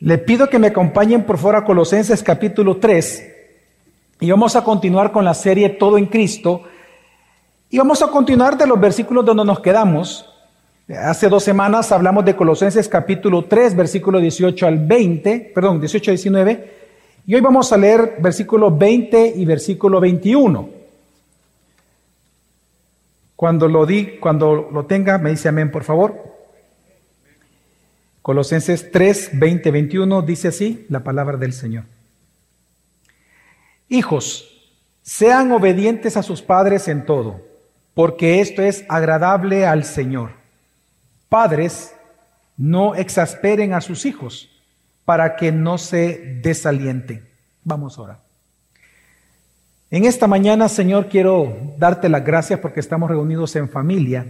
Le pido que me acompañen por favor a Colosenses capítulo 3 y vamos a continuar con la serie Todo en Cristo y vamos a continuar de los versículos donde nos quedamos. Hace dos semanas hablamos de Colosenses capítulo 3, versículo 18 al 20, perdón, 18 al 19, y hoy vamos a leer versículo 20 y versículo 21. Cuando lo di, cuando lo tenga, me dice amén, por favor. Colosenses 3, 20, 21 dice así la palabra del Señor. Hijos, sean obedientes a sus padres en todo, porque esto es agradable al Señor. Padres, no exasperen a sus hijos para que no se desalienten. Vamos ahora. En esta mañana, Señor, quiero darte las gracias porque estamos reunidos en familia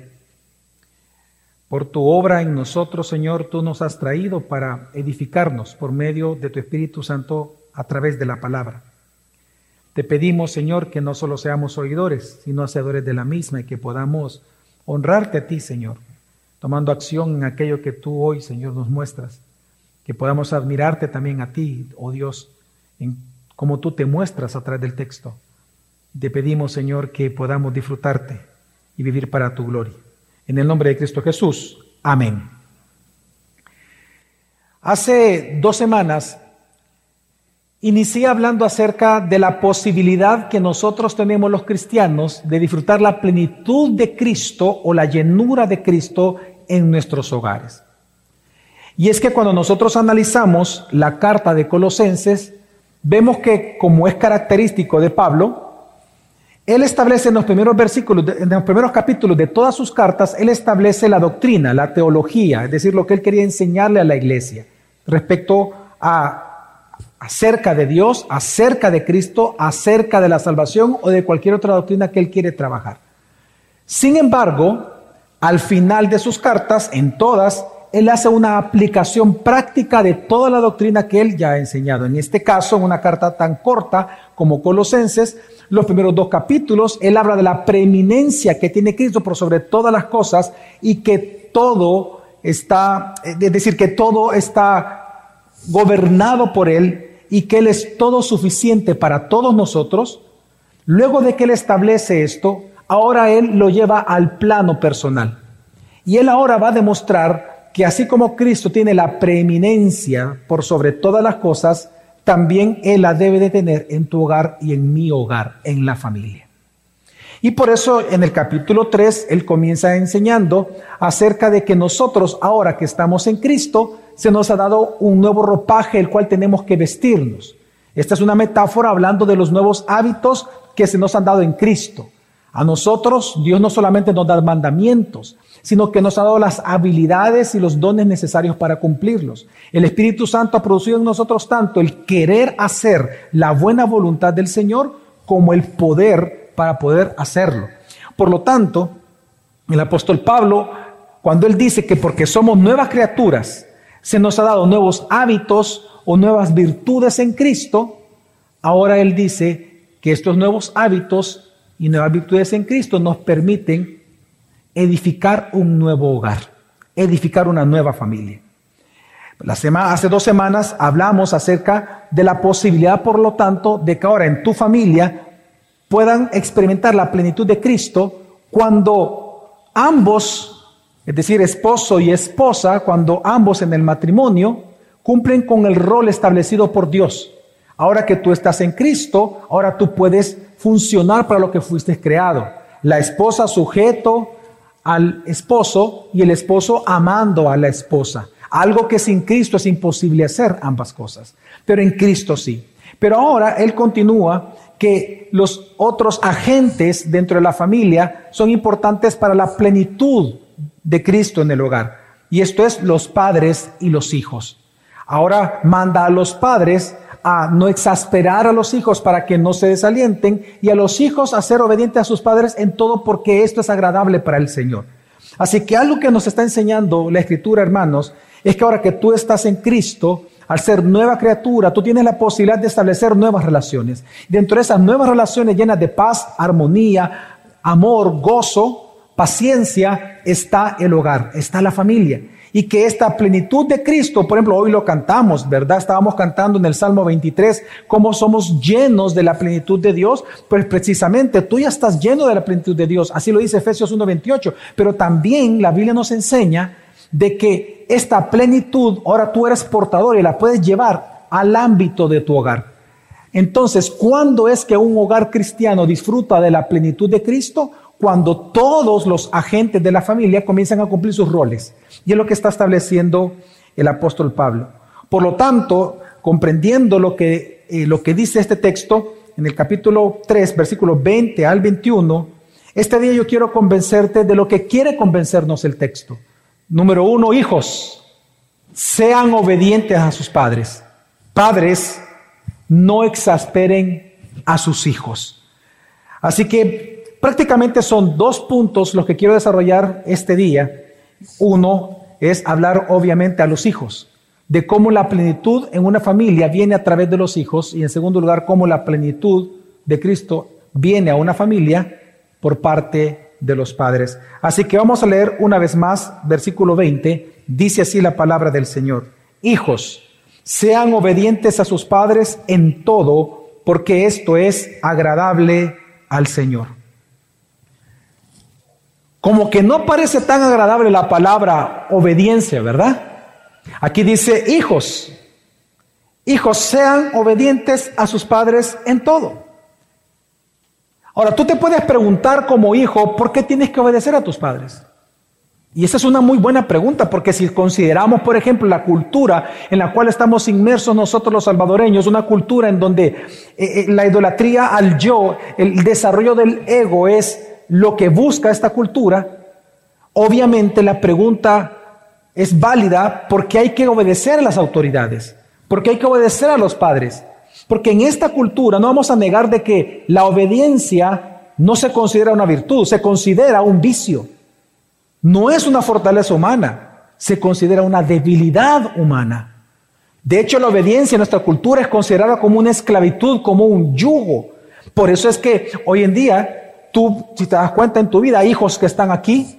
por tu obra en nosotros, Señor, tú nos has traído para edificarnos por medio de tu Espíritu Santo a través de la palabra. Te pedimos, Señor, que no solo seamos oidores, sino hacedores de la misma y que podamos honrarte a ti, Señor, tomando acción en aquello que tú hoy, Señor, nos muestras. Que podamos admirarte también a ti, oh Dios, en cómo tú te muestras a través del texto. Te pedimos, Señor, que podamos disfrutarte y vivir para tu gloria. En el nombre de Cristo Jesús. Amén. Hace dos semanas inicié hablando acerca de la posibilidad que nosotros tenemos los cristianos de disfrutar la plenitud de Cristo o la llenura de Cristo en nuestros hogares. Y es que cuando nosotros analizamos la carta de Colosenses, vemos que como es característico de Pablo, él establece en los primeros versículos, en los primeros capítulos de todas sus cartas, él establece la doctrina, la teología, es decir, lo que él quería enseñarle a la iglesia respecto a acerca de Dios, acerca de Cristo, acerca de la salvación o de cualquier otra doctrina que él quiere trabajar. Sin embargo, al final de sus cartas, en todas, él hace una aplicación práctica de toda la doctrina que él ya ha enseñado. En este caso, en una carta tan corta como Colosenses, los primeros dos capítulos, él habla de la preeminencia que tiene Cristo por sobre todas las cosas y que todo está, es decir, que todo está gobernado por él y que él es todo suficiente para todos nosotros. Luego de que él establece esto, ahora él lo lleva al plano personal. Y él ahora va a demostrar que así como Cristo tiene la preeminencia por sobre todas las cosas, también Él la debe de tener en tu hogar y en mi hogar, en la familia. Y por eso en el capítulo 3 Él comienza enseñando acerca de que nosotros, ahora que estamos en Cristo, se nos ha dado un nuevo ropaje el cual tenemos que vestirnos. Esta es una metáfora hablando de los nuevos hábitos que se nos han dado en Cristo. A nosotros Dios no solamente nos da mandamientos, sino que nos ha dado las habilidades y los dones necesarios para cumplirlos. El Espíritu Santo ha producido en nosotros tanto el querer hacer la buena voluntad del Señor como el poder para poder hacerlo. Por lo tanto, el apóstol Pablo, cuando él dice que porque somos nuevas criaturas, se nos ha dado nuevos hábitos o nuevas virtudes en Cristo, ahora él dice que estos nuevos hábitos y nuevas virtudes en Cristo nos permiten edificar un nuevo hogar, edificar una nueva familia. La semana, hace dos semanas hablamos acerca de la posibilidad, por lo tanto, de que ahora en tu familia puedan experimentar la plenitud de Cristo cuando ambos, es decir, esposo y esposa, cuando ambos en el matrimonio cumplen con el rol establecido por Dios. Ahora que tú estás en Cristo, ahora tú puedes funcionar para lo que fuiste creado. La esposa sujeto al esposo y el esposo amando a la esposa. Algo que sin Cristo es imposible hacer ambas cosas, pero en Cristo sí. Pero ahora él continúa que los otros agentes dentro de la familia son importantes para la plenitud de Cristo en el hogar. Y esto es los padres y los hijos. Ahora manda a los padres a no exasperar a los hijos para que no se desalienten y a los hijos a ser obedientes a sus padres en todo porque esto es agradable para el Señor. Así que algo que nos está enseñando la escritura, hermanos, es que ahora que tú estás en Cristo, al ser nueva criatura, tú tienes la posibilidad de establecer nuevas relaciones. Dentro de esas nuevas relaciones llenas de paz, armonía, amor, gozo, paciencia, está el hogar, está la familia. Y que esta plenitud de Cristo, por ejemplo, hoy lo cantamos, ¿verdad? Estábamos cantando en el Salmo 23 cómo somos llenos de la plenitud de Dios, pues precisamente tú ya estás lleno de la plenitud de Dios, así lo dice Efesios 1:28, pero también la Biblia nos enseña de que esta plenitud, ahora tú eres portador y la puedes llevar al ámbito de tu hogar. Entonces, ¿cuándo es que un hogar cristiano disfruta de la plenitud de Cristo? Cuando todos los agentes de la familia comienzan a cumplir sus roles. Y es lo que está estableciendo el apóstol Pablo. Por lo tanto, comprendiendo lo que, eh, lo que dice este texto en el capítulo 3, versículos 20 al 21, este día yo quiero convencerte de lo que quiere convencernos el texto. Número uno, hijos, sean obedientes a sus padres. Padres, no exasperen a sus hijos. Así que prácticamente son dos puntos los que quiero desarrollar este día. Uno es hablar obviamente a los hijos, de cómo la plenitud en una familia viene a través de los hijos y en segundo lugar cómo la plenitud de Cristo viene a una familia por parte de los padres. Así que vamos a leer una vez más versículo 20. Dice así la palabra del Señor. Hijos, sean obedientes a sus padres en todo, porque esto es agradable al Señor. Como que no parece tan agradable la palabra obediencia, ¿verdad? Aquí dice, hijos, hijos, sean obedientes a sus padres en todo. Ahora, tú te puedes preguntar como hijo, ¿por qué tienes que obedecer a tus padres? Y esa es una muy buena pregunta, porque si consideramos, por ejemplo, la cultura en la cual estamos inmersos nosotros los salvadoreños, una cultura en donde eh, eh, la idolatría al yo, el desarrollo del ego es lo que busca esta cultura, obviamente la pregunta es válida porque hay que obedecer a las autoridades, porque hay que obedecer a los padres, porque en esta cultura no vamos a negar de que la obediencia no se considera una virtud, se considera un vicio. No es una fortaleza humana, se considera una debilidad humana. De hecho, la obediencia en nuestra cultura es considerada como una esclavitud, como un yugo. Por eso es que hoy en día, tú, si te das cuenta en tu vida, hijos que están aquí,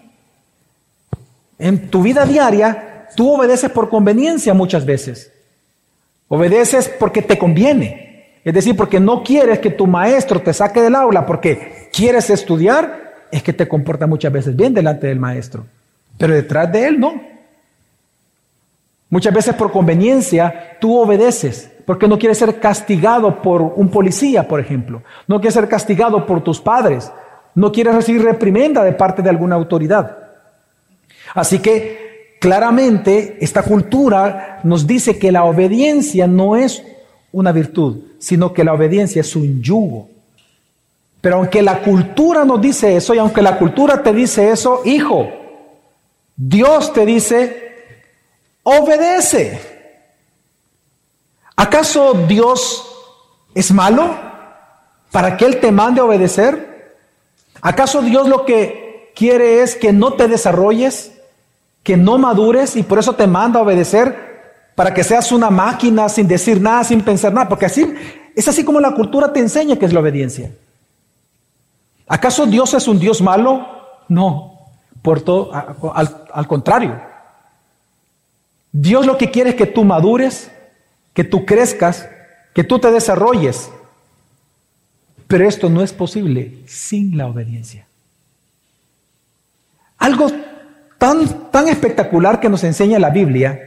en tu vida diaria, tú obedeces por conveniencia muchas veces. Obedeces porque te conviene. Es decir, porque no quieres que tu maestro te saque del aula porque quieres estudiar, es que te comporta muchas veces bien delante del maestro, pero detrás de él no. Muchas veces por conveniencia tú obedeces, porque no quieres ser castigado por un policía, por ejemplo. No quieres ser castigado por tus padres. No quieres recibir reprimenda de parte de alguna autoridad. Así que claramente esta cultura nos dice que la obediencia no es una virtud, sino que la obediencia es un yugo. Pero aunque la cultura nos dice eso y aunque la cultura te dice eso, hijo, Dios te dice, obedece. ¿Acaso Dios es malo para que Él te mande a obedecer? ¿Acaso Dios lo que quiere es que no te desarrolles, que no madures y por eso te manda a obedecer para que seas una máquina sin decir nada, sin pensar nada? Porque así es así como la cultura te enseña que es la obediencia. ¿Acaso Dios es un Dios malo? No, por todo, al, al contrario. Dios lo que quiere es que tú madures, que tú crezcas, que tú te desarrolles. Pero esto no es posible sin la obediencia. Algo tan, tan espectacular que nos enseña la Biblia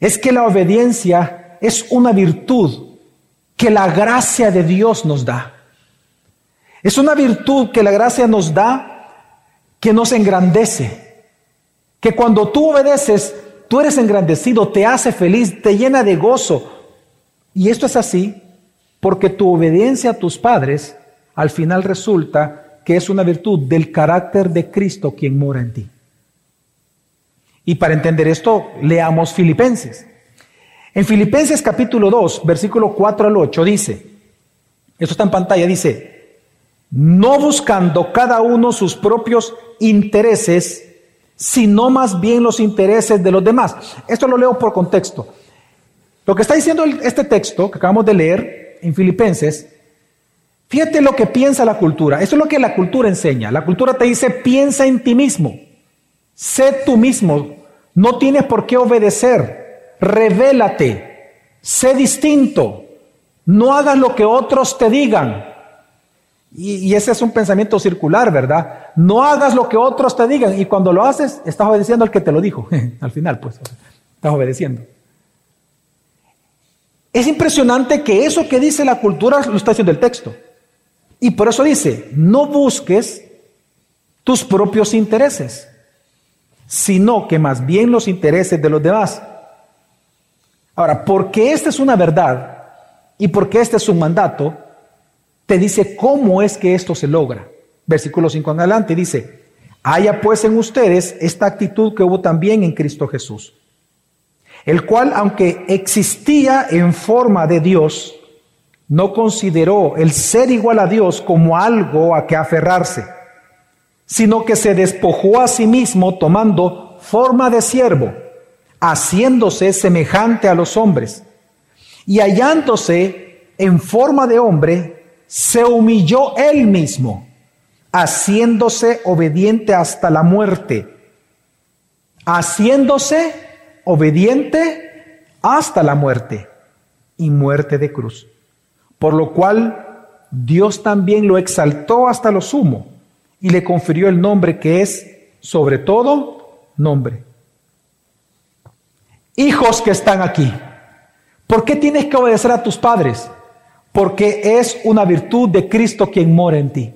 es que la obediencia es una virtud que la gracia de Dios nos da. Es una virtud que la gracia nos da que nos engrandece. Que cuando tú obedeces, tú eres engrandecido, te hace feliz, te llena de gozo. Y esto es así porque tu obediencia a tus padres al final resulta que es una virtud del carácter de Cristo quien mora en ti. Y para entender esto, leamos Filipenses. En Filipenses capítulo 2, versículo 4 al 8 dice, esto está en pantalla, dice, no buscando cada uno sus propios intereses, sino más bien los intereses de los demás. Esto lo leo por contexto. Lo que está diciendo este texto que acabamos de leer en Filipenses, fíjate lo que piensa la cultura. Eso es lo que la cultura enseña. La cultura te dice, piensa en ti mismo, sé tú mismo, No tienes por qué obedecer. Revélate. Sé distinto. No hagas lo que otros te digan. Y, ese es un pensamiento circular, ¿verdad? No hagas lo que otros te digan. Y cuando lo haces, estás obedeciendo al que te lo dijo. al final, pues, estás obedeciendo. Es impresionante que eso que dice la cultura lo está diciendo el texto. Y por eso dice, no busques tus propios intereses, sino que más bien los intereses de los demás. Ahora, porque esta es una verdad y porque este es un mandato, te dice cómo es que esto se logra. Versículo 5 en adelante dice, haya pues en ustedes esta actitud que hubo también en Cristo Jesús, el cual, aunque existía en forma de Dios, no consideró el ser igual a Dios como algo a que aferrarse, sino que se despojó a sí mismo tomando forma de siervo, haciéndose semejante a los hombres, y hallándose en forma de hombre, se humilló él mismo, haciéndose obediente hasta la muerte, haciéndose obediente hasta la muerte y muerte de cruz. Por lo cual Dios también lo exaltó hasta lo sumo y le confirió el nombre que es sobre todo nombre. Hijos que están aquí, ¿por qué tienes que obedecer a tus padres? Porque es una virtud de Cristo quien mora en ti.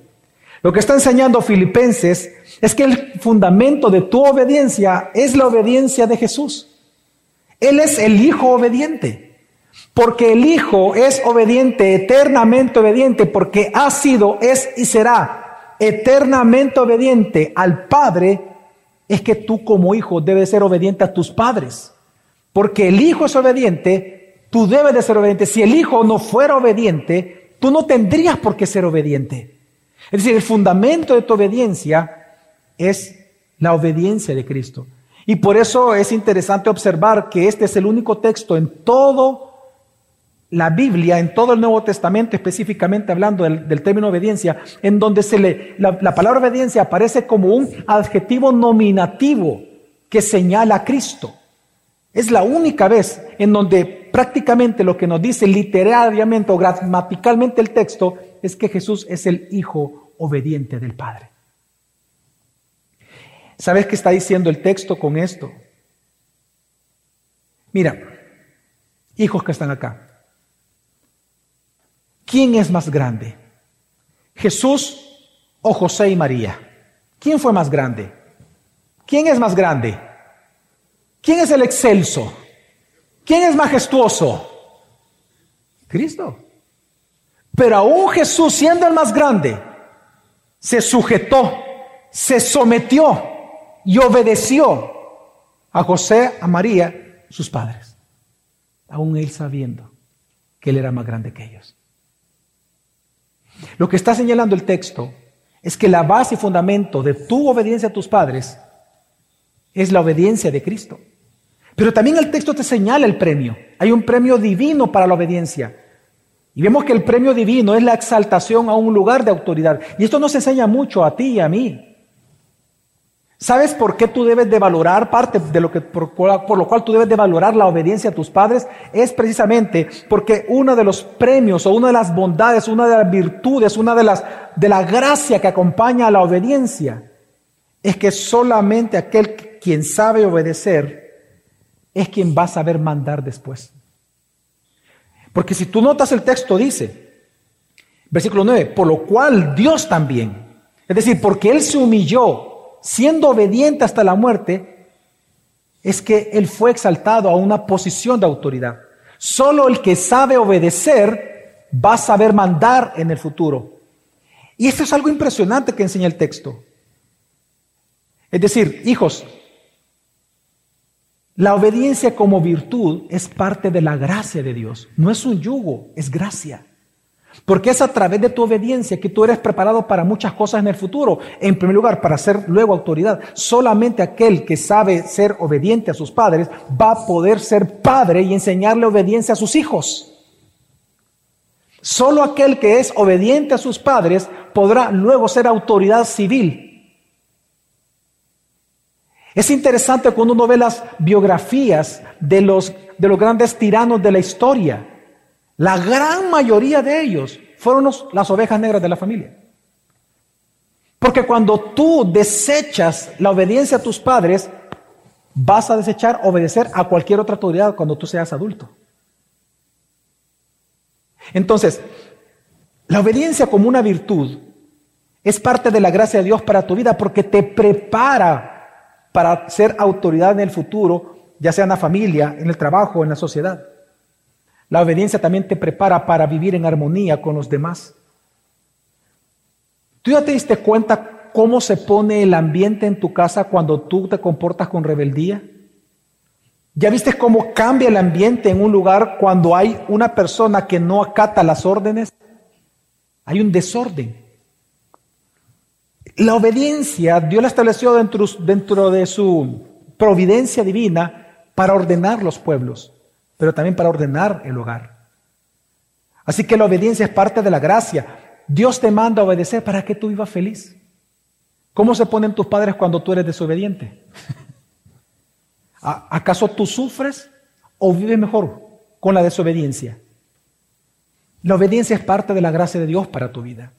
Lo que está enseñando Filipenses es que el fundamento de tu obediencia es la obediencia de Jesús. Él es el Hijo obediente, porque el Hijo es obediente, eternamente obediente, porque ha sido, es y será eternamente obediente al Padre, es que tú como hijo debes ser obediente a tus padres. Porque el Hijo es obediente Tú debes de ser obediente. Si el hijo no fuera obediente, tú no tendrías por qué ser obediente. Es decir, el fundamento de tu obediencia es la obediencia de Cristo. Y por eso es interesante observar que este es el único texto en todo la Biblia, en todo el Nuevo Testamento, específicamente hablando del, término obediencia, en donde se le, la, la palabra obediencia aparece como un adjetivo nominativo que señala a Cristo. Es la única vez en donde prácticamente lo que nos dice literariamente o gramaticalmente el texto es que Jesús es el Hijo obediente del Padre. ¿Sabes qué está diciendo el texto con esto? Mira, hijos que están acá, ¿quién es más grande? ¿Jesús o José y María? ¿Quién fue más grande? ¿Quién es más grande? ¿Quién es el excelso? ¿Quién es majestuoso? Cristo. Pero aún Jesús, siendo el más grande, se sujetó, se sometió y obedeció a José, a María, sus padres. Aún él sabiendo que él era más grande que ellos. Lo que está señalando el texto es que la base y fundamento de tu obediencia a tus padres es la obediencia de Cristo. Pero también el texto te señala el premio. Hay un premio divino para la obediencia. Y vemos que el premio divino es la exaltación a un lugar de autoridad. Y esto nos enseña mucho a ti y a mí. ¿Sabes por qué tú debes de valorar parte de lo que por, por, lo cual tú debes de valorar la obediencia a tus padres? Es precisamente porque uno de los premios o una de las bondades, una de las virtudes, una de las de la gracia que acompaña a la obediencia es que solamente aquel quien sabe obedecer es quien va a saber mandar después. Porque si tú notas el texto dice, versículo 9, por lo cual Dios también, es decir, porque Él se humilló siendo obediente hasta la muerte, es que Él fue exaltado a una posición de autoridad. Solo el que sabe obedecer va a saber mandar en el futuro. Y esto es algo impresionante que enseña el texto. Es decir, hijos, la obediencia como virtud es parte de la gracia de Dios. No es un yugo, es gracia. Porque es a través de tu obediencia que tú eres preparado para muchas cosas en el futuro. En primer lugar, para ser luego autoridad. Solamente aquel que sabe ser obediente a sus padres va a poder ser padre y enseñarle obediencia a sus hijos. Solo aquel que es obediente a sus padres podrá luego ser autoridad civil Es interesante cuando uno ve las biografías de los, de los grandes tiranos de la historia. La gran mayoría de ellos fueron las ovejas negras de la familia. Porque cuando tú desechas la obediencia a tus padres, vas a desechar obedecer a cualquier otra autoridad cuando tú seas adulto. Entonces, la obediencia como una virtud es parte de la gracia de Dios para tu vida porque te prepara para ser autoridad en el futuro, ya sea en la familia, en el trabajo, en la sociedad. La obediencia también te prepara para vivir en armonía con los demás. ¿Tú ya te diste cuenta cómo se pone el ambiente en tu casa cuando tú te comportas con rebeldía? ¿Ya viste cómo cambia el ambiente en un lugar cuando hay una persona que no acata las órdenes? Hay un desorden. La obediencia Dios la estableció dentro, de su providencia divina para ordenar los pueblos, pero también para ordenar el hogar. Así que la obediencia es parte de la gracia. Dios te manda a obedecer para que tú vivas feliz. ¿Cómo se ponen tus padres cuando tú eres desobediente? ¿Acaso tú sufres o vives mejor con la desobediencia? La obediencia es parte de la gracia de Dios para tu vida,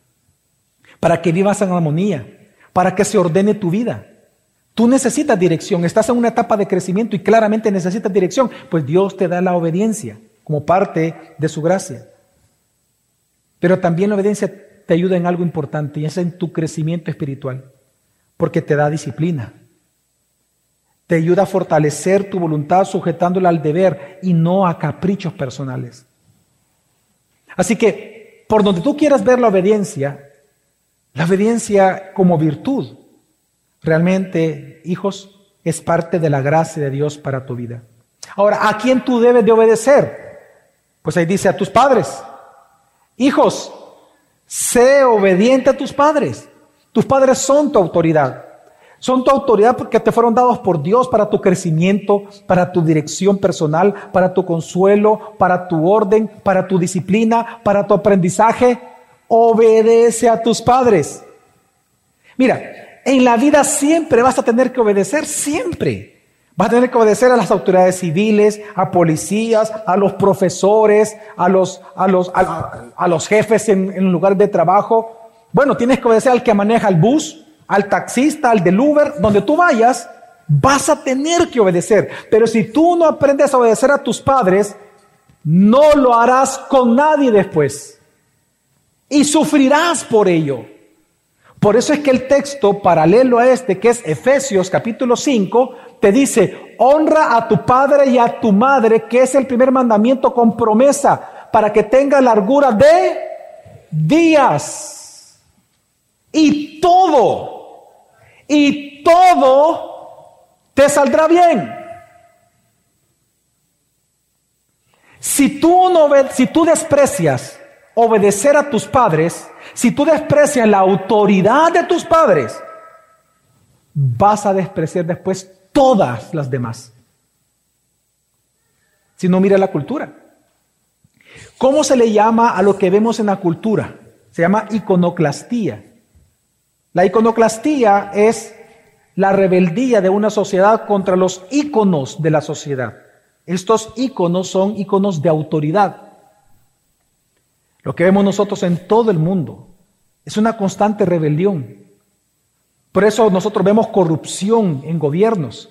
para que vivas en armonía, para que se ordene tu vida. Tú necesitas dirección, estás en una etapa de crecimiento y claramente necesitas dirección, pues Dios te da la obediencia como parte de su gracia. Pero también la obediencia te ayuda en algo importante y es en tu crecimiento espiritual, porque te da disciplina. Te ayuda a fortalecer tu voluntad sujetándola al deber y no a caprichos personales. Así que, por donde tú quieras ver la obediencia, la obediencia como virtud, realmente, hijos, es parte de la gracia de Dios para tu vida. Ahora, ¿a quién tú debes de obedecer? Pues ahí dice a tus padres. Hijos, sé obediente a tus padres. Tus padres son tu autoridad. Son tu autoridad porque te fueron dados por Dios para tu crecimiento, para tu dirección personal, para tu consuelo, para tu orden, para tu disciplina, para tu aprendizaje. Obedece a tus padres. Mira, en la vida siempre vas a tener que obedecer, siempre. Vas a tener que obedecer a las autoridades civiles, a policías, a los profesores, a los, a los, a, los jefes en, en lugar de trabajo. Bueno, tienes que obedecer al que maneja el bus, al taxista, al del Uber, donde tú vayas, vas a tener que obedecer. Pero si tú no aprendes a obedecer a tus padres, no lo harás con nadie después. Y sufrirás por ello. Por eso es que el texto paralelo a este, que es Efesios capítulo 5, te dice, honra a tu padre y a tu madre, que es el primer mandamiento con promesa, para que tenga largura de días. Y todo, y todo te saldrá bien. Si tú, no, si tú desprecias obedecer a tus padres, si tú desprecias la autoridad de tus padres, vas a despreciar después todas las demás. Si no, mira la cultura. ¿Cómo se le llama a lo que vemos en la cultura? Se llama iconoclastía. La iconoclastía es la rebeldía de una sociedad contra los íconos de la sociedad. Estos íconos son íconos de autoridad. Lo que vemos nosotros en todo el mundo es una constante rebelión. Por eso nosotros vemos corrupción en gobiernos.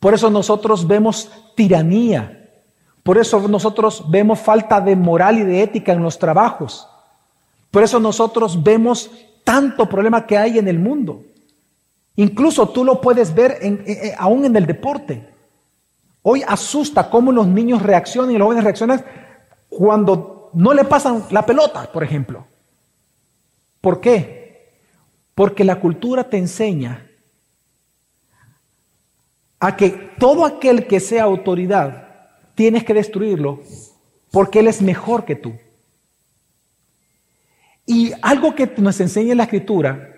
Por eso nosotros vemos tiranía. Por eso nosotros vemos falta de moral y de ética en los trabajos. Por eso nosotros vemos tanto problema que hay en el mundo. Incluso tú lo puedes ver eh, eh, aún en el deporte. Hoy asusta cómo los niños reaccionan y los jóvenes reaccionan cuando no le pasan la pelota, por ejemplo. ¿Por qué? Porque la cultura te enseña a que todo aquel que sea autoridad tienes que destruirlo porque él es mejor que tú. Y algo que nos enseña la escritura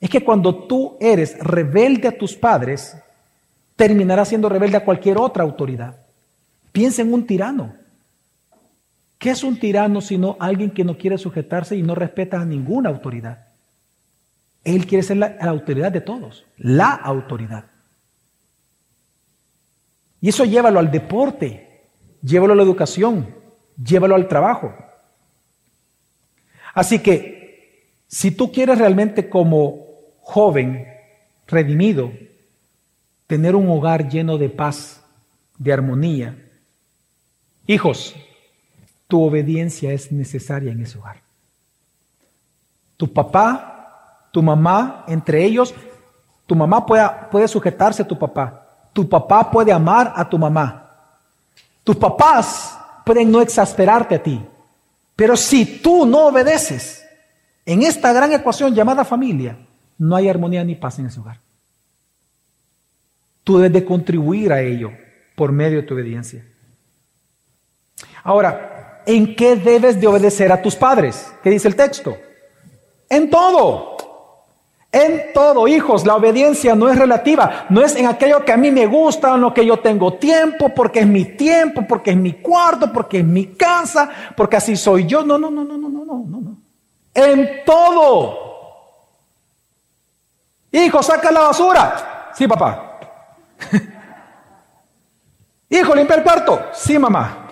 es que cuando tú eres rebelde a tus padres, terminarás siendo rebelde a cualquier otra autoridad. Piensa en un tirano. ¿Qué es un tirano sino alguien que no quiere sujetarse y no respeta a ninguna autoridad? Él quiere ser la, autoridad de todos, la autoridad. Y eso llévalo al deporte, llévalo a la educación, llévalo al trabajo. Así que, si tú quieres realmente como joven, redimido, tener un hogar lleno de paz, de armonía, hijos, tu obediencia es necesaria en ese hogar. Tu papá, tu mamá, entre ellos, tu mamá puede, puede sujetarse a tu papá. Tu papá puede amar a tu mamá. Tus papás pueden no exasperarte a ti. Pero si tú no obedeces en esta gran ecuación llamada familia, no hay armonía ni paz en ese hogar. Tú debes de contribuir a ello por medio de tu obediencia. Ahora, ¿en qué debes de obedecer a tus padres? ¿Qué dice el texto? En todo. En todo, hijos, la obediencia no es relativa, no es en aquello que a mí me gusta, en lo que yo tengo tiempo, porque es mi tiempo, porque es mi cuarto, porque es mi casa, porque así soy yo. No, no, no, no, no, no, no, no. En todo. Hijo, saca la basura. Sí, papá. Hijo, limpia el cuarto. Sí, mamá.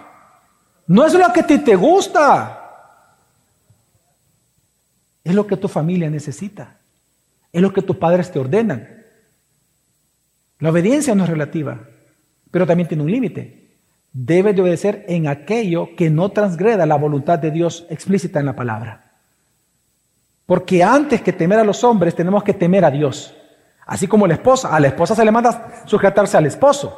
No es lo que a ti te gusta. Es lo que tu familia necesita. Es lo que tus padres te ordenan. La obediencia no es relativa, pero también tiene un límite. Debes de obedecer en aquello que no transgreda la voluntad de Dios explícita en la palabra. Porque antes que temer a los hombres tenemos que temer a Dios. Así como la esposa, a la esposa se le manda sujetarse al esposo.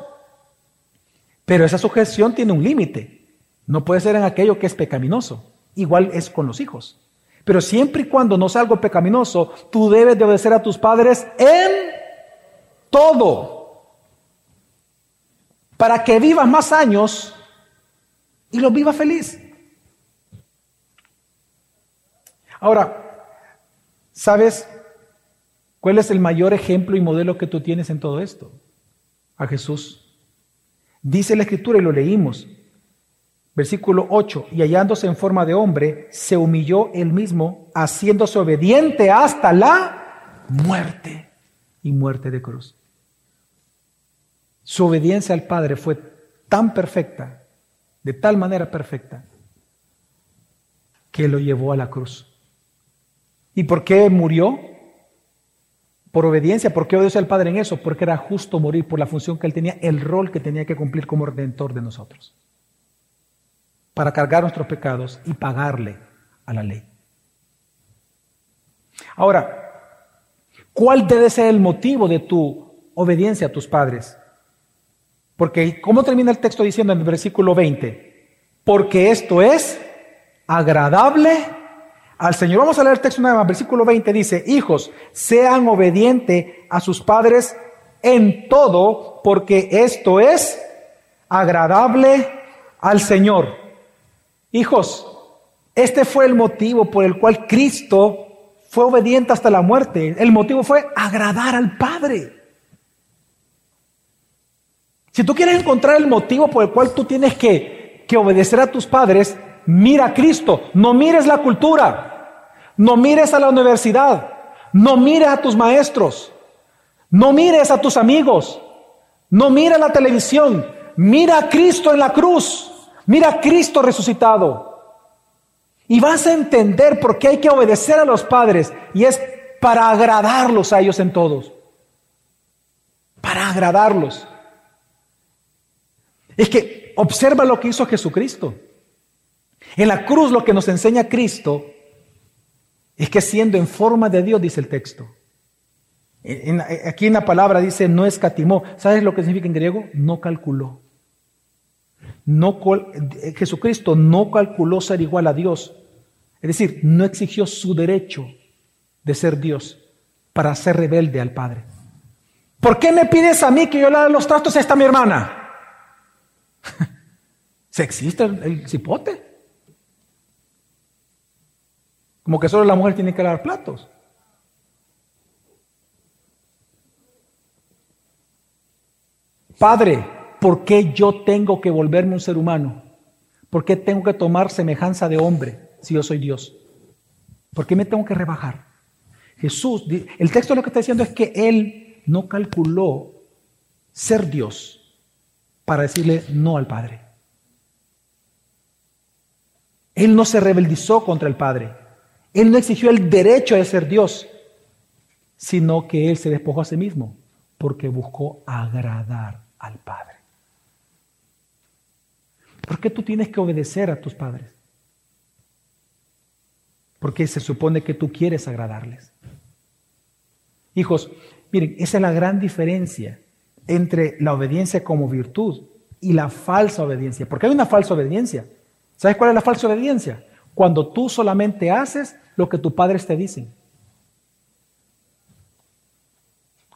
Pero esa sujeción tiene un límite. No puede ser en aquello que es pecaminoso. Igual es con los hijos. Pero siempre y cuando no sea algo pecaminoso, tú debes de obedecer a tus padres en todo. Para que vivas más años y los vivas feliz. Ahora, ¿sabes cuál es el mayor ejemplo y modelo que tú tienes en todo esto? A Jesús. Dice la escritura y lo leímos. Versículo 8, y hallándose en forma de hombre, se humilló él mismo, haciéndose obediente hasta la muerte y muerte de cruz. Su obediencia al Padre fue tan perfecta, de tal manera perfecta, que lo llevó a la cruz. ¿Y por qué murió? Por obediencia. ¿Por qué obedeció al Padre en eso? Porque era justo morir por la función que él tenía, el rol que tenía que cumplir como redentor de nosotros para cargar nuestros pecados y pagarle a la ley. Ahora, ¿cuál debe ser el motivo de tu obediencia a tus padres? Porque, ¿cómo termina el texto diciendo en el versículo 20? Porque esto es agradable al Señor. Vamos a leer el texto más. Versículo 20 dice, hijos, sean obedientes a sus padres en todo, porque esto es agradable al Señor. Hijos, este fue el motivo por el cual Cristo fue obediente hasta la muerte. El motivo fue agradar al Padre. Si tú quieres encontrar el motivo por el cual tú tienes que, que obedecer a tus padres, mira a Cristo. No mires la cultura. No mires a la universidad. No mires a tus maestros. No mires a tus amigos. No mires la televisión. Mira a Cristo en la cruz. Mira a Cristo resucitado. Y vas a entender por qué hay que obedecer a los padres. Y es para agradarlos a ellos en todos. Para agradarlos. Es que observa lo que hizo Jesucristo. En la cruz lo que nos enseña Cristo es que siendo en forma de Dios, dice el texto. aquí en la palabra dice no escatimó. ¿Sabes lo que significa en griego? No calculó. No, Jesucristo no calculó ser igual a Dios. Es decir, no exigió su derecho de ser Dios para ser rebelde al Padre. ¿Por qué me pides a mí que yo le haga los trastos esta mi hermana? ¿Se existe el, cipote? Como que solo la mujer tiene que lavar platos. Padre, ¿por qué yo tengo que volverme un ser humano? ¿Por qué tengo que tomar semejanza de hombre si yo soy Dios? ¿Por qué me tengo que rebajar? Jesús, el texto lo que está diciendo es que Él no calculó ser Dios para decirle no al Padre. Él no se rebeldizó contra el Padre. Él no exigió el derecho de ser Dios, sino que Él se despojó a sí mismo porque buscó agradar al Padre. ¿Por qué tú tienes que obedecer a tus padres? Porque se supone que tú quieres agradarles. Hijos, miren, esa es la gran diferencia entre la obediencia como virtud y la falsa obediencia. Porque hay una falsa obediencia. ¿Sabes cuál es la falsa obediencia? Cuando tú solamente haces lo que tus padres te dicen.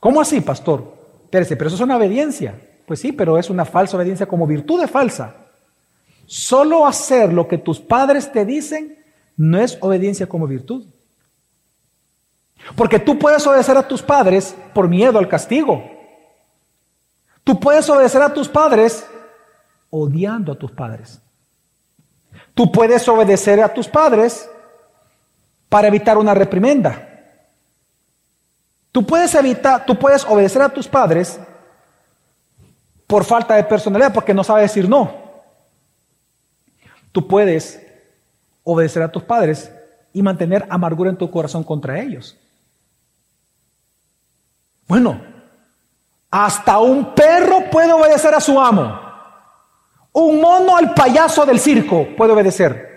¿Cómo así, pastor? Espérese, pero eso es una obediencia. Pues sí, pero es una falsa obediencia como virtud de falsa. Solo hacer lo que tus padres te dicen no es obediencia como virtud. Porque tú puedes obedecer a tus padres por miedo al castigo. Tú puedes obedecer a tus padres odiando a tus padres. Tú puedes obedecer a tus padres para evitar una reprimenda. Tú puedes evitar, tú puedes obedecer a tus padres por falta de personalidad, porque no sabes decir no. Tú puedes obedecer a tus padres y mantener amargura en tu corazón contra ellos. Bueno, hasta un perro puede obedecer a su amo. Un mono al payaso del circo puede obedecer.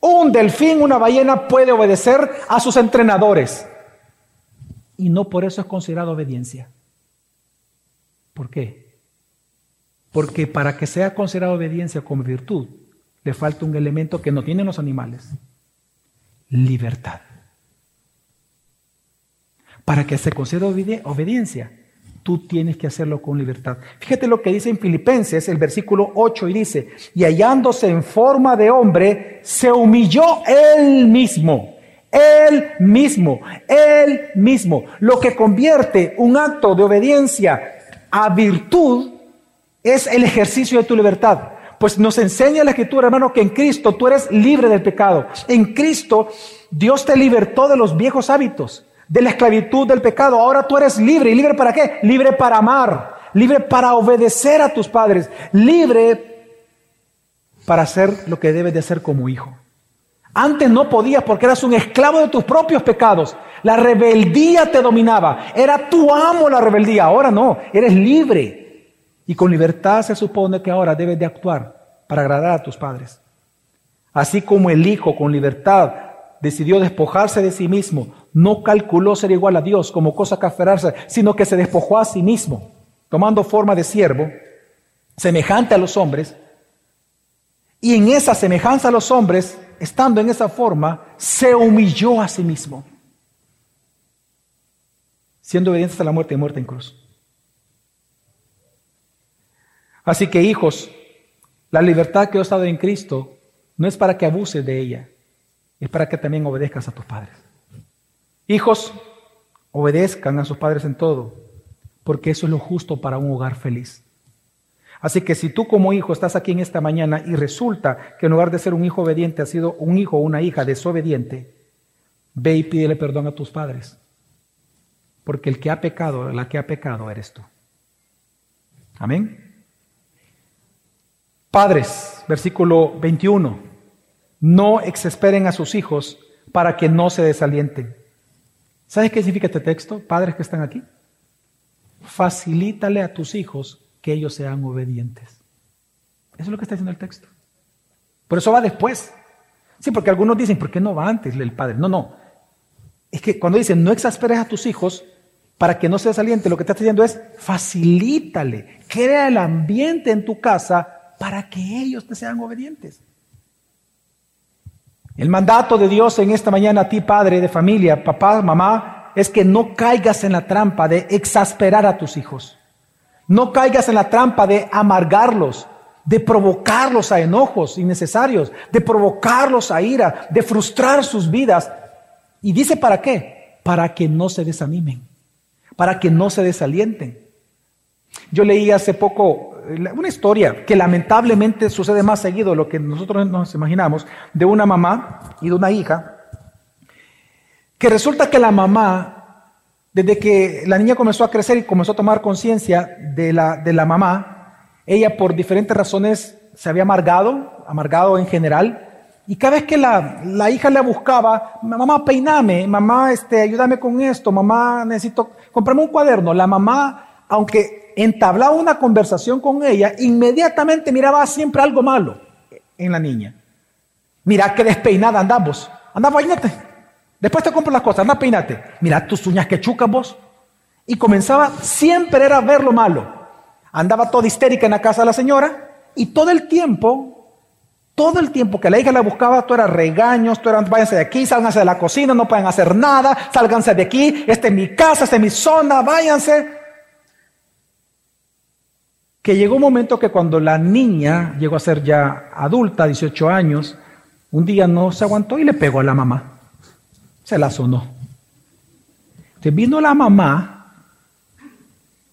Un delfín, una ballena puede obedecer a sus entrenadores. Y no por eso es considerado obediencia. ¿Por qué? Porque para que sea considerado obediencia como virtud, le falta un elemento que no tienen los animales. Libertad. Para que se considere obediencia, tú tienes que hacerlo con libertad. Fíjate lo que dice en Filipenses, el versículo 8, y dice, y hallándose en forma de hombre, se humilló él mismo. Él mismo, él mismo. Lo que convierte un acto de obediencia a virtud es el ejercicio de tu libertad. Pues nos enseña la escritura, hermano, que en Cristo tú eres libre del pecado. En Cristo Dios te libertó de los viejos hábitos de la esclavitud del pecado. Ahora tú eres libre. ¿Y libre para qué? Libre para amar, libre para obedecer a tus padres, libre para hacer lo que debes de hacer como hijo. Antes no podías porque eras un esclavo de tus propios pecados. La rebeldía te dominaba. Era tu amo la rebeldía. Ahora no, eres libre. Y con libertad se supone que ahora debes de actuar para agradar a tus padres. Así como el hijo con libertad decidió despojarse de sí mismo, no calculó ser igual a Dios como cosa que aferrarse, sino que se despojó a sí mismo, tomando forma de siervo, semejante a los hombres, y en esa semejanza a los hombres, estando en esa forma, se humilló a sí mismo, siendo obediente hasta la muerte y muerte en cruz. Así que hijos, la libertad que os ha dado en Cristo no es para que abuses de ella, es para que también obedezcas a tus padres. Hijos, obedezcan a sus padres en todo, porque eso es lo justo para un hogar feliz. Así que si tú como hijo estás aquí en esta mañana y resulta que en lugar de ser un hijo obediente has sido un hijo o una hija desobediente, ve y pídele perdón a tus padres. Porque el que ha pecado, la que ha pecado eres tú. Amén. Padres, versículo 21, no exesperen a sus hijos para que no se desalienten. ¿Sabes qué significa este texto? Padres que están aquí. Facilítale a tus hijos que ellos sean obedientes. Eso es lo que está diciendo el texto. Por eso va después. Sí, porque algunos dicen, ¿por qué no va antes el padre? No, no. Es que cuando dicen, no exasperes a tus hijos para que no sea saliente, lo que está diciendo es, facilítale, crea el ambiente en tu casa para que ellos te sean obedientes. El mandato de Dios en esta mañana a ti, padre de familia, papá, mamá, es que no caigas en la trampa de exasperar a tus hijos. No caigas en la trampa de amargarlos, de provocarlos a enojos innecesarios, de provocarlos a ira, de frustrar sus vidas. ¿Y dice para qué? Para que no se desanimen, para que no se desalienten. Yo leí hace poco una historia que lamentablemente sucede más seguido de lo que nosotros nos imaginamos, de una mamá y de una hija, que resulta que la mamá, desde que la niña comenzó a crecer y comenzó a tomar conciencia de la, de la mamá, ella por diferentes razones se había amargado, amargado en general, y cada vez que la, la hija le buscaba, mamá, peiname, mamá, este, ayúdame con esto, mamá, necesito comprarme un cuaderno, la mamá, aunque entablaba una conversación con ella, inmediatamente miraba siempre algo malo en la niña. Mira qué despeinada andamos. Anda, peínate. Después te compro las cosas, anda, peínate. Mira tus uñas que chucas vos. Y comenzaba, siempre era ver lo malo. Andaba toda histérica en la casa de la señora y todo el tiempo, todo el tiempo que la hija la buscaba, todo era regaños, todo era váyanse de aquí, sálganse de la cocina, no pueden hacer nada, sálganse de aquí, esta es mi casa, esta es mi zona, váyanse. Que llegó un momento que cuando la niña llegó a ser ya adulta, 18 años, un día no se aguantó y le pegó a la mamá. Se la sonó. Entonces vino la mamá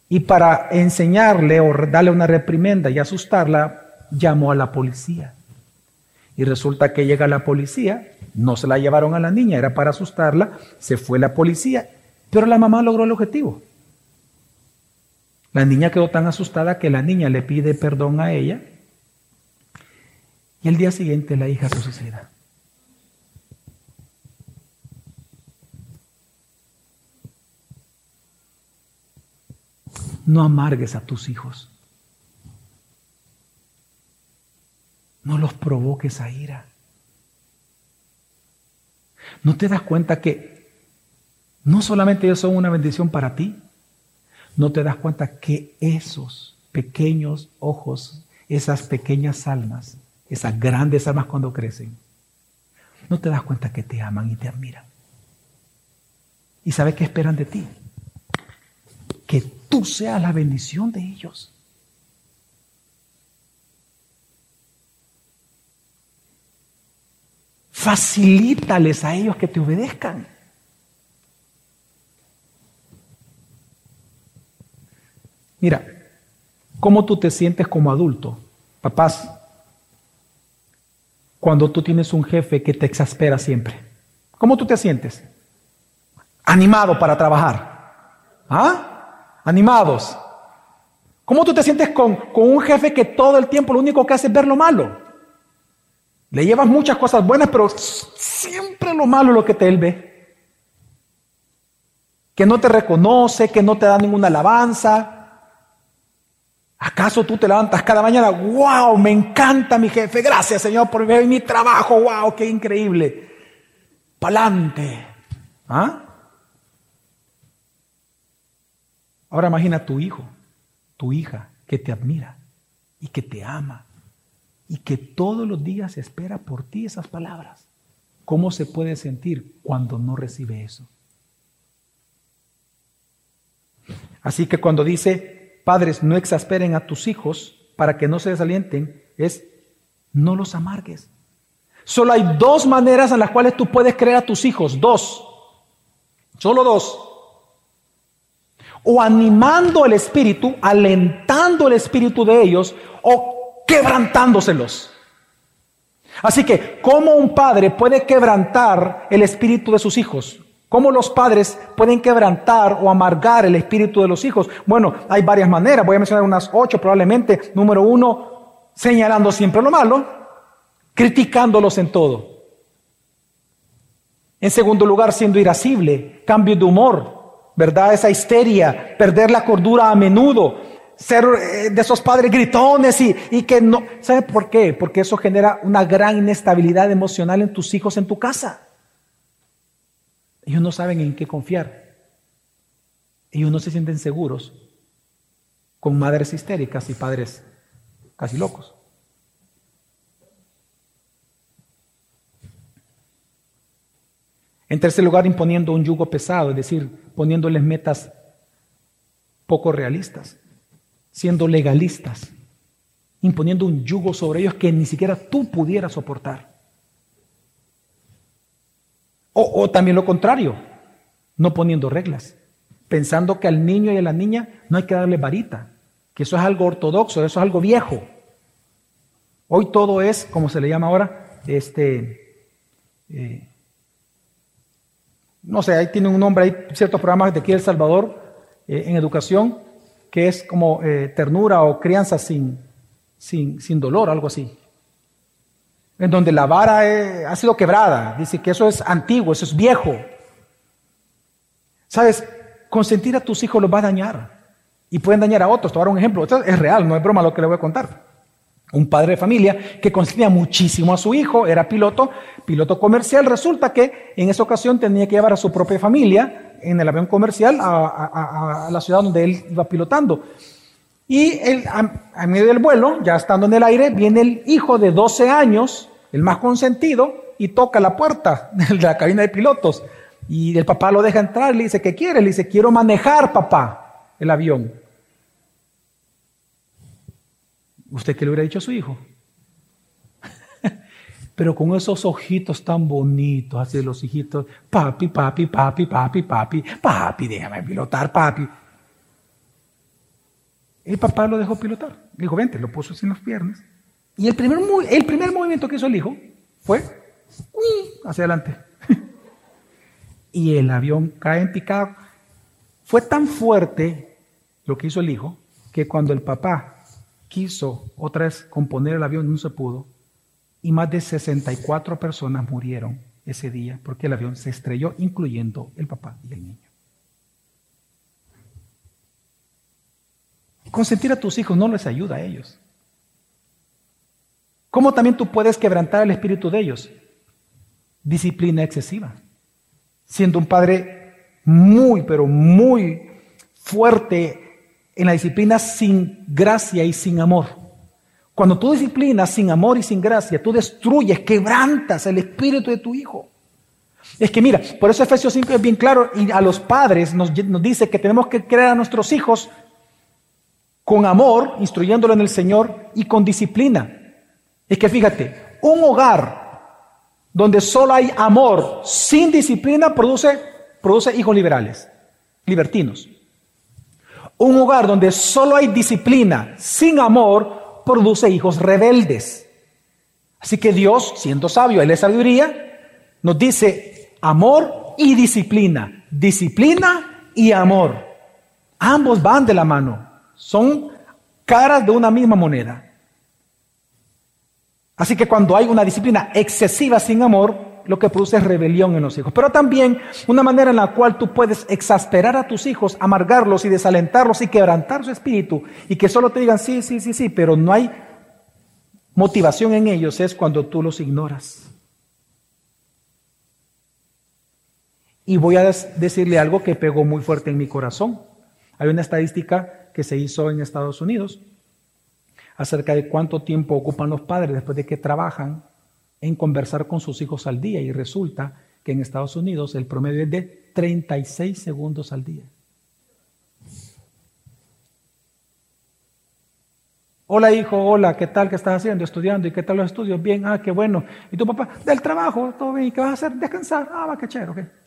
y para enseñarle o darle una reprimenda y asustarla, llamó a la policía. Y resulta que llega la policía, no se la llevaron a la niña, era para asustarla, se fue la policía, pero la mamá logró el objetivo. La niña quedó tan asustada que la niña le pide perdón a ella y el día siguiente la hija se suicida. No amargues a tus hijos. No los provoques a ira. ¿No te das cuenta que no solamente ellos son una bendición para ti? ¿No te das cuenta que esos pequeños ojos, esas pequeñas almas, esas grandes almas cuando crecen, no te das cuenta que te aman y te admiran. ¿Y sabes qué esperan de ti? Que tú seas la bendición de ellos. Facilítales a ellos que te obedezcan. Mira, ¿cómo tú te sientes como adulto? Papás, cuando tú tienes un jefe que te exaspera siempre? ¿Cómo tú te sientes? Animado para trabajar. ¿Ah? Animados. ¿Cómo tú te sientes con, con, un jefe que todo el tiempo lo único que hace es ver lo malo? Le llevas muchas cosas buenas, pero siempre lo malo es lo que te él ve. Que no te reconoce, que no te da ninguna alabanza, ¿Acaso tú te levantas cada mañana? ¡Wow! Me encanta mi jefe. Gracias, Señor, por mi trabajo. ¡Wow! ¡Qué increíble! ¡Pa'lante! ¿Ah? Ahora imagina tu hijo, tu hija, que te admira y que te ama y que todos los días espera por ti esas palabras. ¿Cómo se puede sentir cuando no recibe eso? Así que cuando dice, padres, no exasperen a tus hijos para que no se desalienten, es no los amargues. Solo hay dos maneras en las cuales tú puedes creer a tus hijos, dos, solo dos. O animando el espíritu, alentando el espíritu de ellos, o quebrantándoselos. Así que, ¿cómo un padre puede quebrantar el espíritu de sus hijos? ¿Cómo los padres pueden quebrantar o amargar el espíritu de los hijos? Bueno, hay varias maneras. Voy a mencionar unas ocho probablemente. Número uno, señalando siempre lo malo, criticándolos en todo. En segundo lugar, siendo irascible, cambio de humor, ¿verdad? Esa histeria, perder la cordura a menudo, ser eh, de esos padres gritones y, y que no... ¿Sabe por qué? Porque eso genera una gran inestabilidad emocional en tus hijos en tu casa. Ellos no saben en qué confiar. Ellos no se sienten seguros con madres histéricas y padres casi locos. En tercer lugar, imponiendo un yugo pesado, es decir, poniéndoles metas poco realistas, siendo legalistas, imponiendo un yugo sobre ellos que ni siquiera tú pudieras soportar. O, también lo contrario, no poniendo reglas, pensando que al niño y a la niña no hay que darle varita, que eso es algo ortodoxo, eso es algo viejo. Hoy todo es, como se le llama ahora, este, eh, no sé, ahí tiene un nombre, hay ciertos programas de aquí El Salvador eh, en educación que es como eh, ternura o crianza sin, sin, sin dolor, algo así. En donde la vara eh, ha sido quebrada. Dice que eso es antiguo, eso es viejo. ¿Sabes? Consentir a tus hijos los va a dañar. Y pueden dañar a otros. Te un ejemplo. Es real, no es broma lo que le voy a contar. Un padre de familia que consentía muchísimo a su hijo, era piloto, piloto comercial. Resulta que en esa ocasión tenía que llevar a su propia familia en el avión comercial a, la ciudad donde él iba pilotando. Y él, a, medio del vuelo, ya estando en el aire, viene el hijo de 12 años, el más consentido, y toca la puerta de la cabina de pilotos. Y el papá lo deja entrar, le dice, ¿qué quiere? Le dice, quiero manejar, papá, el avión. ¿Usted qué le hubiera dicho a su hijo? Pero con esos ojitos tan bonitos, así los hijitos, papi, papi, papi, papi, papi, papi, déjame pilotar, papi. El papá lo dejó pilotar. Le dijo, vente, lo puso así en las piernas. Y el primer, el primer movimiento que hizo el hijo fue hacia adelante. y el avión cae en picado. Fue tan fuerte lo que hizo el hijo que cuando el papá quiso otra vez componer el avión, no se pudo. Y más de 64 personas murieron ese día porque el avión se estrelló, incluyendo el papá y el niño. Consentir a tus hijos no les ayuda a ellos. ¿Cómo también tú puedes quebrantar el espíritu de ellos? Disciplina excesiva. Siendo un padre muy, pero muy fuerte en la disciplina sin gracia y sin amor. Cuando tú disciplinas sin amor y sin gracia, tú destruyes, quebrantas el espíritu de tu hijo. Es que mira, por eso Efesios 5 es bien claro y a los padres nos, dice que tenemos que crear a nuestros hijos con amor, instruyéndolo en el Señor y con disciplina. Es que fíjate, un hogar donde solo hay amor sin disciplina produce, produce hijos liberales, libertinos. Un hogar donde solo hay disciplina sin amor produce hijos rebeldes. Así que Dios, siendo sabio, Él es sabiduría, nos dice amor y disciplina. Disciplina y amor. Ambos van de la mano. Son caras de una misma moneda. Así que cuando hay una disciplina excesiva sin amor, lo que produce es rebelión en los hijos. Pero también una manera en la cual tú puedes exasperar a tus hijos, amargarlos y desalentarlos y quebrantar su espíritu y que solo te digan sí, sí, sí, sí, pero no hay motivación en ellos es cuando tú los ignoras. Y voy a decirle algo que pegó muy fuerte en mi corazón. Hay una estadística que se hizo en Estados Unidos acerca de cuánto tiempo ocupan los padres después de que trabajan en conversar con sus hijos al día y resulta que en Estados Unidos el promedio es de 36 segundos al día. Hola hijo, hola, ¿qué tal? ¿Qué estás haciendo? Estudiando. ¿Y qué tal los estudios? Bien, ah, qué bueno. ¿Y tu papá? Del trabajo, todo bien. ¿Y qué vas a hacer? Descansar. Ah, va, qué chévere, ok.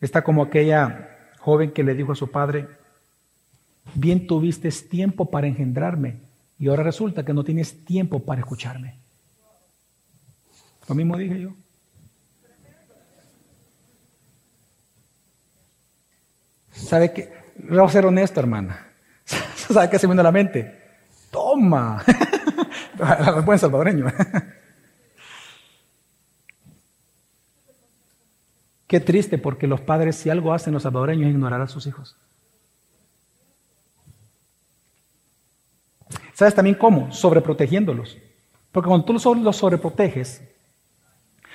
Está como aquella joven que le dijo a su padre, bien tuviste tiempo para engendrarme y ahora resulta que no tienes tiempo para escucharme. Lo mismo dije yo. ¿Sabe qué? Voy a ser honesto, hermana. ¿Sabe qué se me a la mente? Toma. Buen salvadoreño. Qué triste porque los padres, si algo hacen los salvadoreños, es ignorar a sus hijos. ¿Sabes también cómo? Sobreprotegiéndolos. Porque cuando tú los sobreproteges,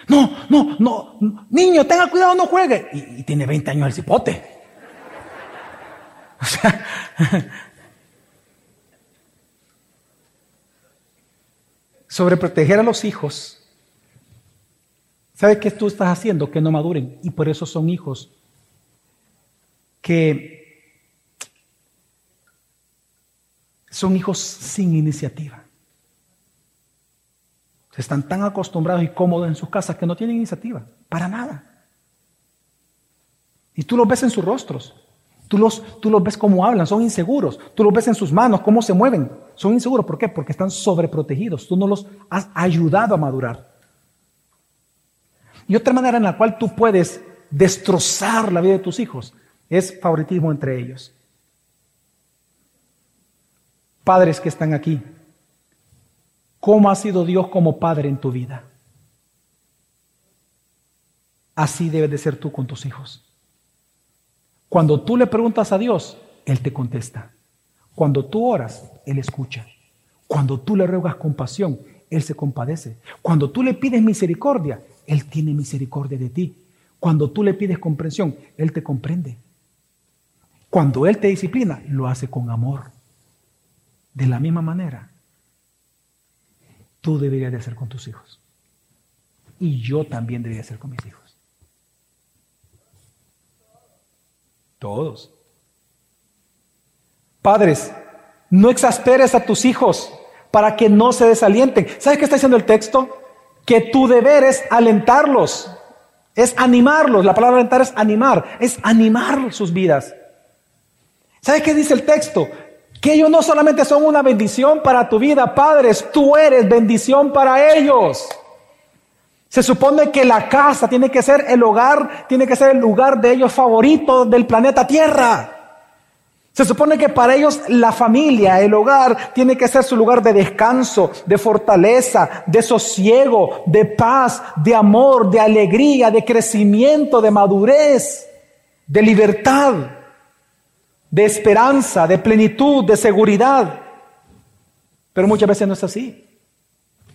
no, no, no, niño, tenga cuidado, no juegue. Y, tiene 20 años el cipote. O sea, sobreproteger a los hijos ¿Sabe qué tú estás haciendo? Que no maduren. Y por eso son hijos que son hijos sin iniciativa. Están tan acostumbrados y cómodos en sus casas que no tienen iniciativa, para nada. Y tú los ves en sus rostros, tú los, tú los ves cómo hablan, son inseguros, tú los ves en sus manos, cómo se mueven. Son inseguros, ¿por qué? Porque están sobreprotegidos. Tú no los has ayudado a madurar. Y otra manera en la cual tú puedes destrozar la vida de tus hijos es favoritismo entre ellos. Padres que están aquí, ¿cómo ha sido Dios como padre en tu vida? Así debes de ser tú con tus hijos. Cuando tú le preguntas a Dios, Él te contesta. Cuando tú oras, Él escucha. Cuando tú le ruegas compasión, Él se compadece. Cuando tú le pides misericordia, Él tiene misericordia de ti. Cuando tú le pides comprensión, Él te comprende. Cuando Él te disciplina, lo hace con amor. De la misma manera, tú deberías de hacer con tus hijos. Y yo también debería hacer con mis hijos. Todos. Padres, no exasperes a tus hijos para que no se desalienten. ¿Sabes qué está diciendo el texto? Que tu deber es alentarlos, es animarlos. La palabra alentar es animar, es animar sus vidas. ¿Sabes qué dice el texto? Que ellos no solamente son una bendición para tu vida, padres, tú eres bendición para ellos. Se supone que la casa tiene que ser el hogar, tiene que ser el lugar de ellos favorito del planeta Tierra. Se supone que para ellos la familia, el hogar, tiene que ser su lugar de descanso, de fortaleza, de sosiego, de paz, de amor, de alegría, de crecimiento, de madurez, de libertad, de esperanza, de plenitud, de seguridad. Pero muchas veces no es así.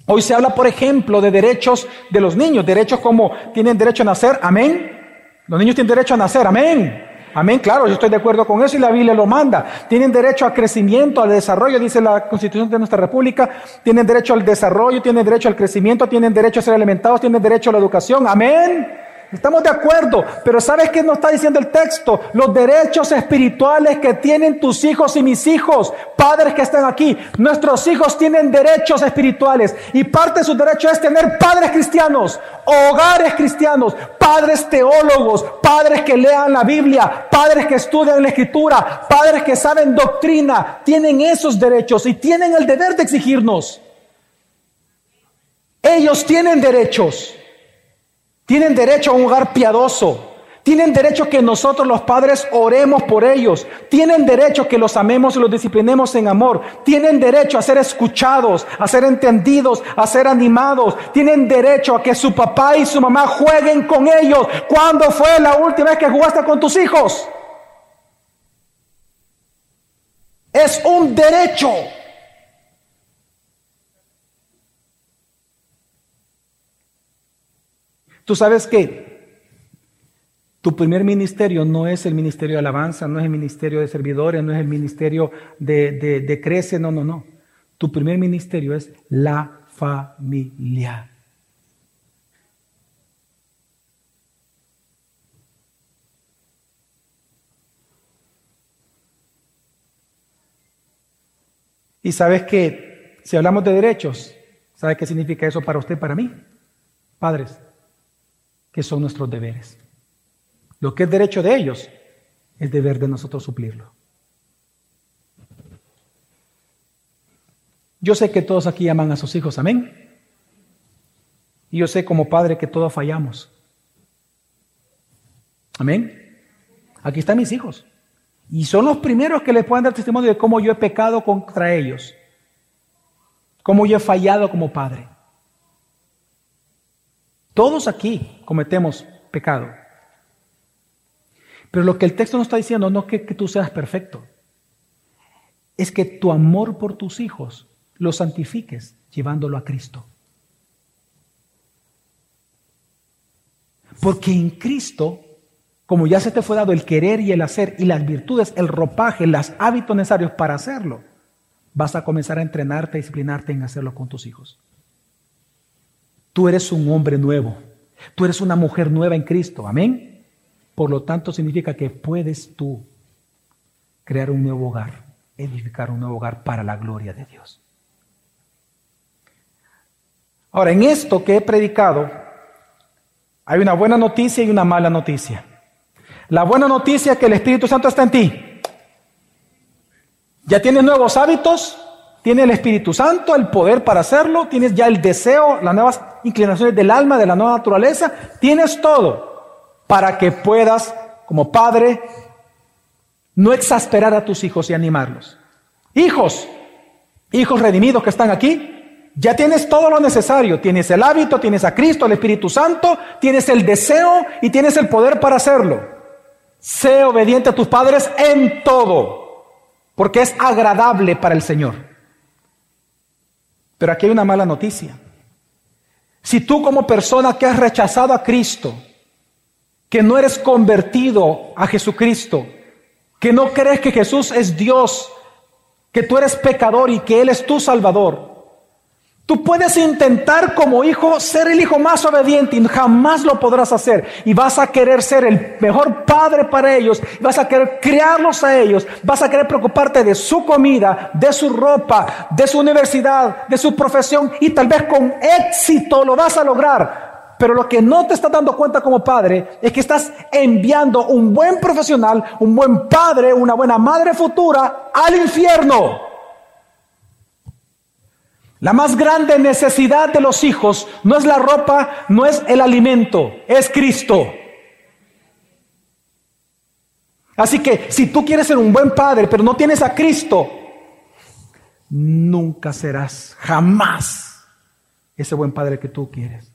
Hoy se habla, por ejemplo, de derechos de los niños, derechos como tienen derecho a nacer, amén. Los niños tienen derecho a nacer, amén. Amén, claro, yo estoy de acuerdo con eso y la Biblia lo manda. Tienen derecho a crecimiento, al desarrollo, dice la Constitución de nuestra República. Tienen derecho al desarrollo, tienen derecho al crecimiento, tienen derecho a ser alimentados, tienen derecho a la educación. Amén. Estamos de acuerdo, pero ¿sabes qué nos está diciendo el texto? Los derechos espirituales que tienen tus hijos y mis hijos, padres que están aquí, nuestros hijos tienen derechos espirituales y parte de sus derechos es tener padres cristianos, hogares cristianos, padres teólogos, padres que lean la Biblia, padres que estudian la escritura, padres que saben doctrina, tienen esos derechos y tienen el deber de exigirnos. Ellos tienen derechos. Tienen derecho a un hogar piadoso. Tienen derecho que nosotros los padres oremos por ellos. Tienen derecho que los amemos y los disciplinemos en amor. Tienen derecho a ser escuchados, a ser entendidos, a ser animados. Tienen derecho a que su papá y su mamá jueguen con ellos. ¿Cuándo fue la última vez que jugaste con tus hijos? Es un derecho. Tú sabes que tu primer ministerio no es el ministerio de alabanza, no es el ministerio de servidores, no es el ministerio de, crece, no, no, no. Tu primer ministerio es la familia. Y sabes que si hablamos de derechos, ¿sabes qué significa eso para usted, para mí? Padres, que son nuestros deberes. Lo que es derecho de ellos, es deber de nosotros suplirlo. Yo sé que todos aquí aman a sus hijos, amén. Y yo sé como padre que todos fallamos. Amén. Aquí están mis hijos. Y son los primeros que les pueden dar testimonio de cómo yo he pecado contra ellos. Cómo yo he fallado como padre. Todos aquí cometemos pecado. Pero lo que el texto nos está diciendo no es que, que, tú seas perfecto, es que tu amor por tus hijos lo santifiques llevándolo a Cristo. Porque en Cristo, como ya se te fue dado el querer y el hacer y las virtudes, el ropaje, los hábitos necesarios para hacerlo, vas a comenzar a entrenarte, a disciplinarte en hacerlo con tus hijos. Tú eres un hombre nuevo. Tú eres una mujer nueva en Cristo. Amén. Por lo tanto, significa que puedes tú crear un nuevo hogar, edificar un nuevo hogar para la gloria de Dios. Ahora, en esto que he predicado, hay una buena noticia y una mala noticia. La buena noticia es que el Espíritu Santo está en ti. Ya tienes nuevos hábitos, Tienes el Espíritu Santo, el poder para hacerlo, tienes ya el deseo, las nuevas inclinaciones del alma, de la nueva naturaleza, tienes todo para que puedas, como padre, no exasperar a tus hijos y animarlos. Hijos, hijos redimidos que están aquí, ya tienes todo lo necesario. Tienes el hábito, tienes a Cristo, el Espíritu Santo, tienes el deseo y tienes el poder para hacerlo. Sé obediente a tus padres en todo, porque es agradable para el Señor. Pero aquí hay una mala noticia. Si tú como persona que has rechazado a Cristo, que no eres convertido a Jesucristo, que no crees que Jesús es Dios, que tú eres pecador y que Él es tu Salvador, Tú puedes intentar como hijo ser el hijo más obediente y jamás lo podrás hacer. Y vas a querer ser el mejor padre para ellos. Vas a querer criarlos a ellos. Vas a querer preocuparte de su comida, de su ropa, de su universidad, de su profesión. Y tal vez con éxito lo vas a lograr. Pero lo que no te estás dando cuenta como padre es que estás enviando un buen profesional, un buen padre, una buena madre futura al infierno. La más grande necesidad de los hijos no es la ropa, no es el alimento, es Cristo. Así que si tú quieres ser un buen padre, pero no tienes a Cristo, nunca serás jamás ese buen padre que tú quieres.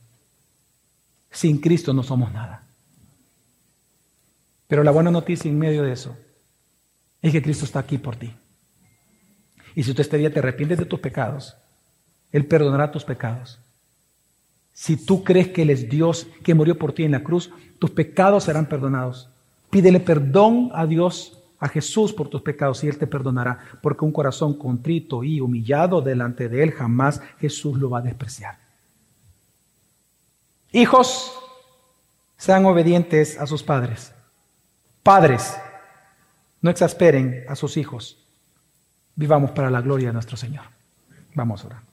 Sin Cristo no somos nada. Pero la buena noticia en medio de eso es que Cristo está aquí por ti. Y si tú este día te arrepientes de tus pecados, él perdonará tus pecados. Si tú crees que Él es Dios que murió por ti en la cruz, tus pecados serán perdonados. Pídele perdón a Dios, a Jesús por tus pecados y Él te perdonará, porque un corazón contrito y humillado delante de Él jamás Jesús lo va a despreciar. Hijos, sean obedientes a sus padres. Padres, no exasperen a sus hijos. Vivamos para la gloria de nuestro Señor. Vamos a orar.